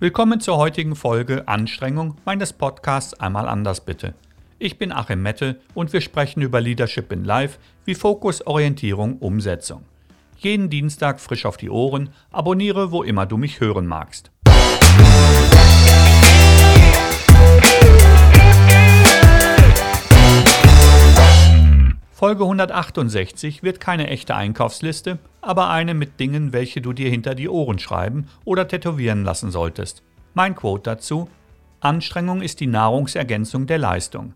Willkommen zur heutigen Folge Anstrengung meines Podcasts Einmal anders bitte. Ich bin Achim Mette und wir sprechen über Leadership in Life wie Fokus, Orientierung, Umsetzung. Jeden Dienstag frisch auf die Ohren, abonniere, wo immer du mich hören magst. Folge 168 wird keine echte Einkaufsliste, aber eine mit Dingen, welche du dir hinter die Ohren schreiben oder tätowieren lassen solltest. Mein Quote dazu: Anstrengung ist die Nahrungsergänzung der Leistung.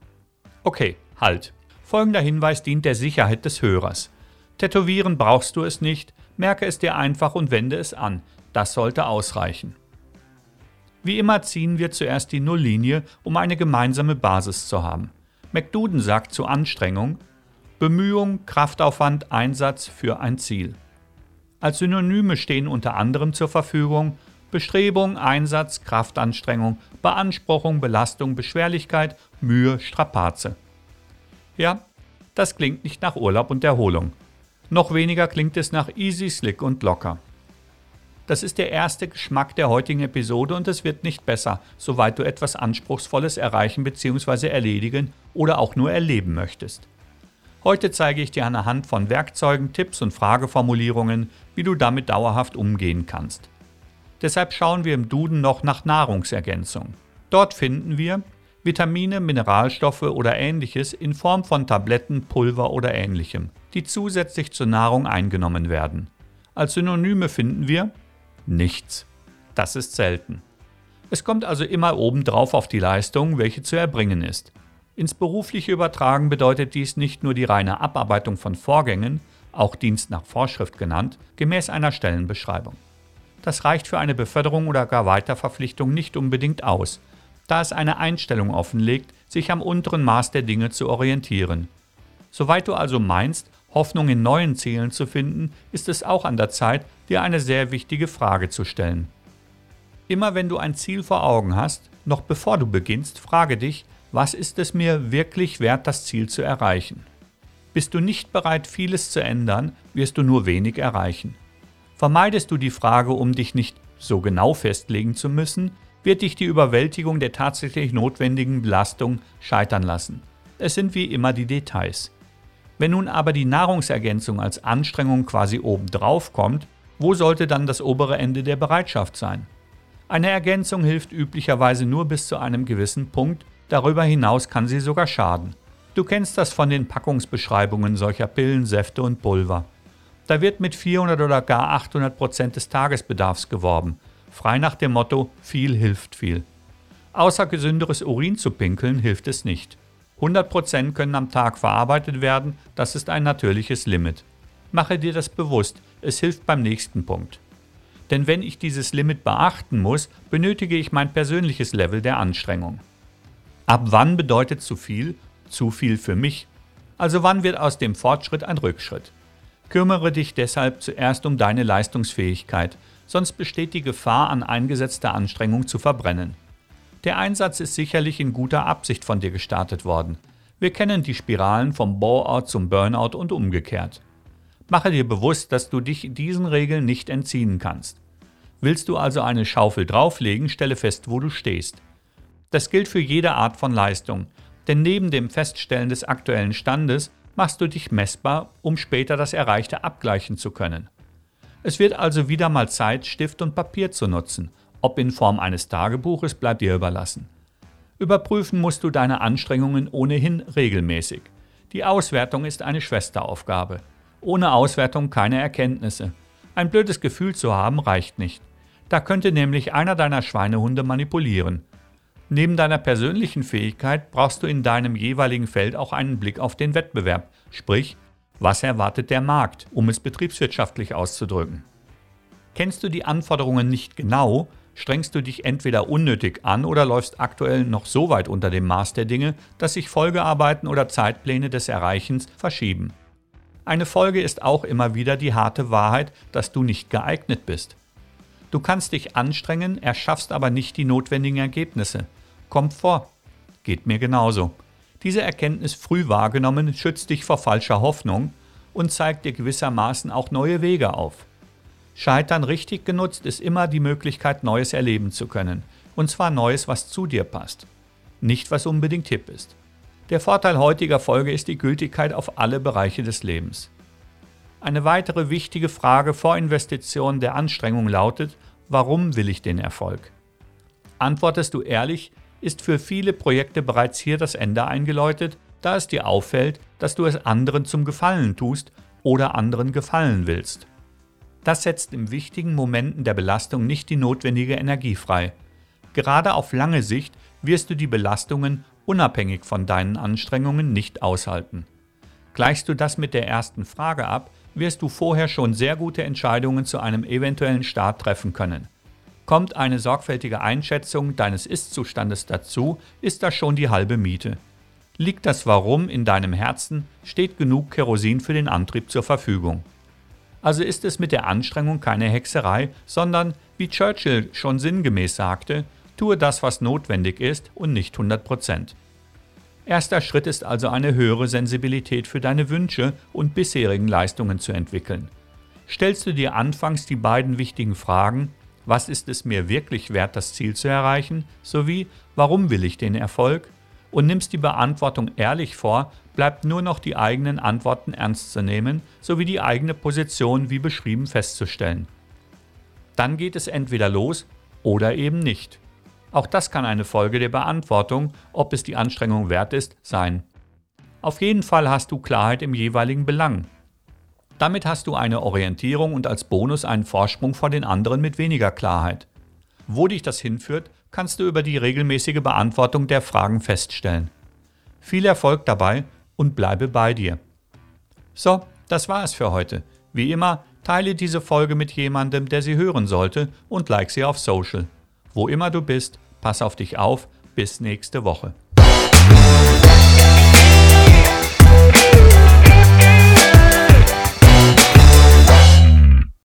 Okay, halt. Folgender Hinweis dient der Sicherheit des Hörers. Tätowieren brauchst du es nicht, merke es dir einfach und wende es an. Das sollte ausreichen. Wie immer ziehen wir zuerst die Nulllinie, um eine gemeinsame Basis zu haben. McDuden sagt zu Anstrengung, Bemühung, Kraftaufwand, Einsatz für ein Ziel. Als Synonyme stehen unter anderem zur Verfügung Bestrebung, Einsatz, Kraftanstrengung, Beanspruchung, Belastung, Beschwerlichkeit, Mühe, Strapaze. Ja, das klingt nicht nach Urlaub und Erholung. Noch weniger klingt es nach easy, slick und locker. Das ist der erste Geschmack der heutigen Episode und es wird nicht besser, soweit du etwas Anspruchsvolles erreichen bzw. erledigen oder auch nur erleben möchtest. Heute zeige ich dir anhand von Werkzeugen, Tipps und Frageformulierungen, wie du damit dauerhaft umgehen kannst. Deshalb schauen wir im Duden noch nach Nahrungsergänzung. Dort finden wir Vitamine, Mineralstoffe oder ähnliches in Form von Tabletten, Pulver oder ähnlichem, die zusätzlich zur Nahrung eingenommen werden. Als Synonyme finden wir nichts. Das ist selten. Es kommt also immer obendrauf auf die Leistung, welche zu erbringen ist. Ins berufliche Übertragen bedeutet dies nicht nur die reine Abarbeitung von Vorgängen, auch Dienst nach Vorschrift genannt, gemäß einer Stellenbeschreibung. Das reicht für eine Beförderung oder gar Weiterverpflichtung nicht unbedingt aus, da es eine Einstellung offenlegt, sich am unteren Maß der Dinge zu orientieren. Soweit du also meinst, Hoffnung in neuen Zielen zu finden, ist es auch an der Zeit, dir eine sehr wichtige Frage zu stellen. Immer wenn du ein Ziel vor Augen hast, noch bevor du beginnst, frage dich, was ist es mir wirklich wert, das Ziel zu erreichen? Bist du nicht bereit, vieles zu ändern, wirst du nur wenig erreichen. Vermeidest du die Frage, um dich nicht so genau festlegen zu müssen, wird dich die Überwältigung der tatsächlich notwendigen Belastung scheitern lassen. Es sind wie immer die Details. Wenn nun aber die Nahrungsergänzung als Anstrengung quasi obendrauf kommt, wo sollte dann das obere Ende der Bereitschaft sein? Eine Ergänzung hilft üblicherweise nur bis zu einem gewissen Punkt Darüber hinaus kann sie sogar schaden. Du kennst das von den Packungsbeschreibungen solcher Pillen, Säfte und Pulver. Da wird mit 400 oder gar 800 Prozent des Tagesbedarfs geworben, frei nach dem Motto viel hilft viel. Außer gesünderes Urin zu pinkeln hilft es nicht. 100 Prozent können am Tag verarbeitet werden, das ist ein natürliches Limit. Mache dir das bewusst, es hilft beim nächsten Punkt. Denn wenn ich dieses Limit beachten muss, benötige ich mein persönliches Level der Anstrengung. Ab wann bedeutet zu viel zu viel für mich? Also wann wird aus dem Fortschritt ein Rückschritt? Kümmere dich deshalb zuerst um deine Leistungsfähigkeit, sonst besteht die Gefahr, an eingesetzter Anstrengung zu verbrennen. Der Einsatz ist sicherlich in guter Absicht von dir gestartet worden. Wir kennen die Spiralen vom Bore-out zum Burnout und umgekehrt. Mache dir bewusst, dass du dich diesen Regeln nicht entziehen kannst. Willst du also eine Schaufel drauflegen, stelle fest, wo du stehst. Das gilt für jede Art von Leistung, denn neben dem Feststellen des aktuellen Standes machst du dich messbar, um später das Erreichte abgleichen zu können. Es wird also wieder mal Zeit, Stift und Papier zu nutzen. Ob in Form eines Tagebuches bleibt dir überlassen. Überprüfen musst du deine Anstrengungen ohnehin regelmäßig. Die Auswertung ist eine Schwesteraufgabe. Ohne Auswertung keine Erkenntnisse. Ein blödes Gefühl zu haben reicht nicht. Da könnte nämlich einer deiner Schweinehunde manipulieren. Neben deiner persönlichen Fähigkeit brauchst du in deinem jeweiligen Feld auch einen Blick auf den Wettbewerb, sprich, was erwartet der Markt, um es betriebswirtschaftlich auszudrücken. Kennst du die Anforderungen nicht genau, strengst du dich entweder unnötig an oder läufst aktuell noch so weit unter dem Maß der Dinge, dass sich Folgearbeiten oder Zeitpläne des Erreichens verschieben. Eine Folge ist auch immer wieder die harte Wahrheit, dass du nicht geeignet bist. Du kannst dich anstrengen, erschaffst aber nicht die notwendigen Ergebnisse. Kommt vor. Geht mir genauso. Diese Erkenntnis früh wahrgenommen schützt dich vor falscher Hoffnung und zeigt dir gewissermaßen auch neue Wege auf. Scheitern richtig genutzt ist immer die Möglichkeit, Neues erleben zu können. Und zwar Neues, was zu dir passt. Nicht, was unbedingt hip ist. Der Vorteil heutiger Folge ist die Gültigkeit auf alle Bereiche des Lebens. Eine weitere wichtige Frage vor Investitionen der Anstrengung lautet, warum will ich den Erfolg? Antwortest du ehrlich, ist für viele Projekte bereits hier das Ende eingeläutet, da es dir auffällt, dass du es anderen zum Gefallen tust oder anderen gefallen willst. Das setzt in wichtigen Momenten der Belastung nicht die notwendige Energie frei. Gerade auf lange Sicht wirst du die Belastungen unabhängig von deinen Anstrengungen nicht aushalten. Gleichst du das mit der ersten Frage ab, wirst du vorher schon sehr gute Entscheidungen zu einem eventuellen Start treffen können. Kommt eine sorgfältige Einschätzung deines Ist-Zustandes dazu, ist das schon die halbe Miete. Liegt das Warum in deinem Herzen, steht genug Kerosin für den Antrieb zur Verfügung. Also ist es mit der Anstrengung keine Hexerei, sondern, wie Churchill schon sinngemäß sagte, tue das, was notwendig ist und nicht 100 Prozent. Erster Schritt ist also eine höhere Sensibilität für deine Wünsche und bisherigen Leistungen zu entwickeln. Stellst du dir anfangs die beiden wichtigen Fragen, was ist es mir wirklich wert, das Ziel zu erreichen, sowie warum will ich den Erfolg, und nimmst die Beantwortung ehrlich vor, bleibt nur noch die eigenen Antworten ernst zu nehmen, sowie die eigene Position wie beschrieben festzustellen. Dann geht es entweder los oder eben nicht. Auch das kann eine Folge der Beantwortung, ob es die Anstrengung wert ist, sein. Auf jeden Fall hast du Klarheit im jeweiligen Belang. Damit hast du eine Orientierung und als Bonus einen Vorsprung vor den anderen mit weniger Klarheit. Wo dich das hinführt, kannst du über die regelmäßige Beantwortung der Fragen feststellen. Viel Erfolg dabei und bleibe bei dir. So, das war es für heute. Wie immer, teile diese Folge mit jemandem, der sie hören sollte und like sie auf Social. Wo immer du bist, pass auf dich auf. Bis nächste Woche.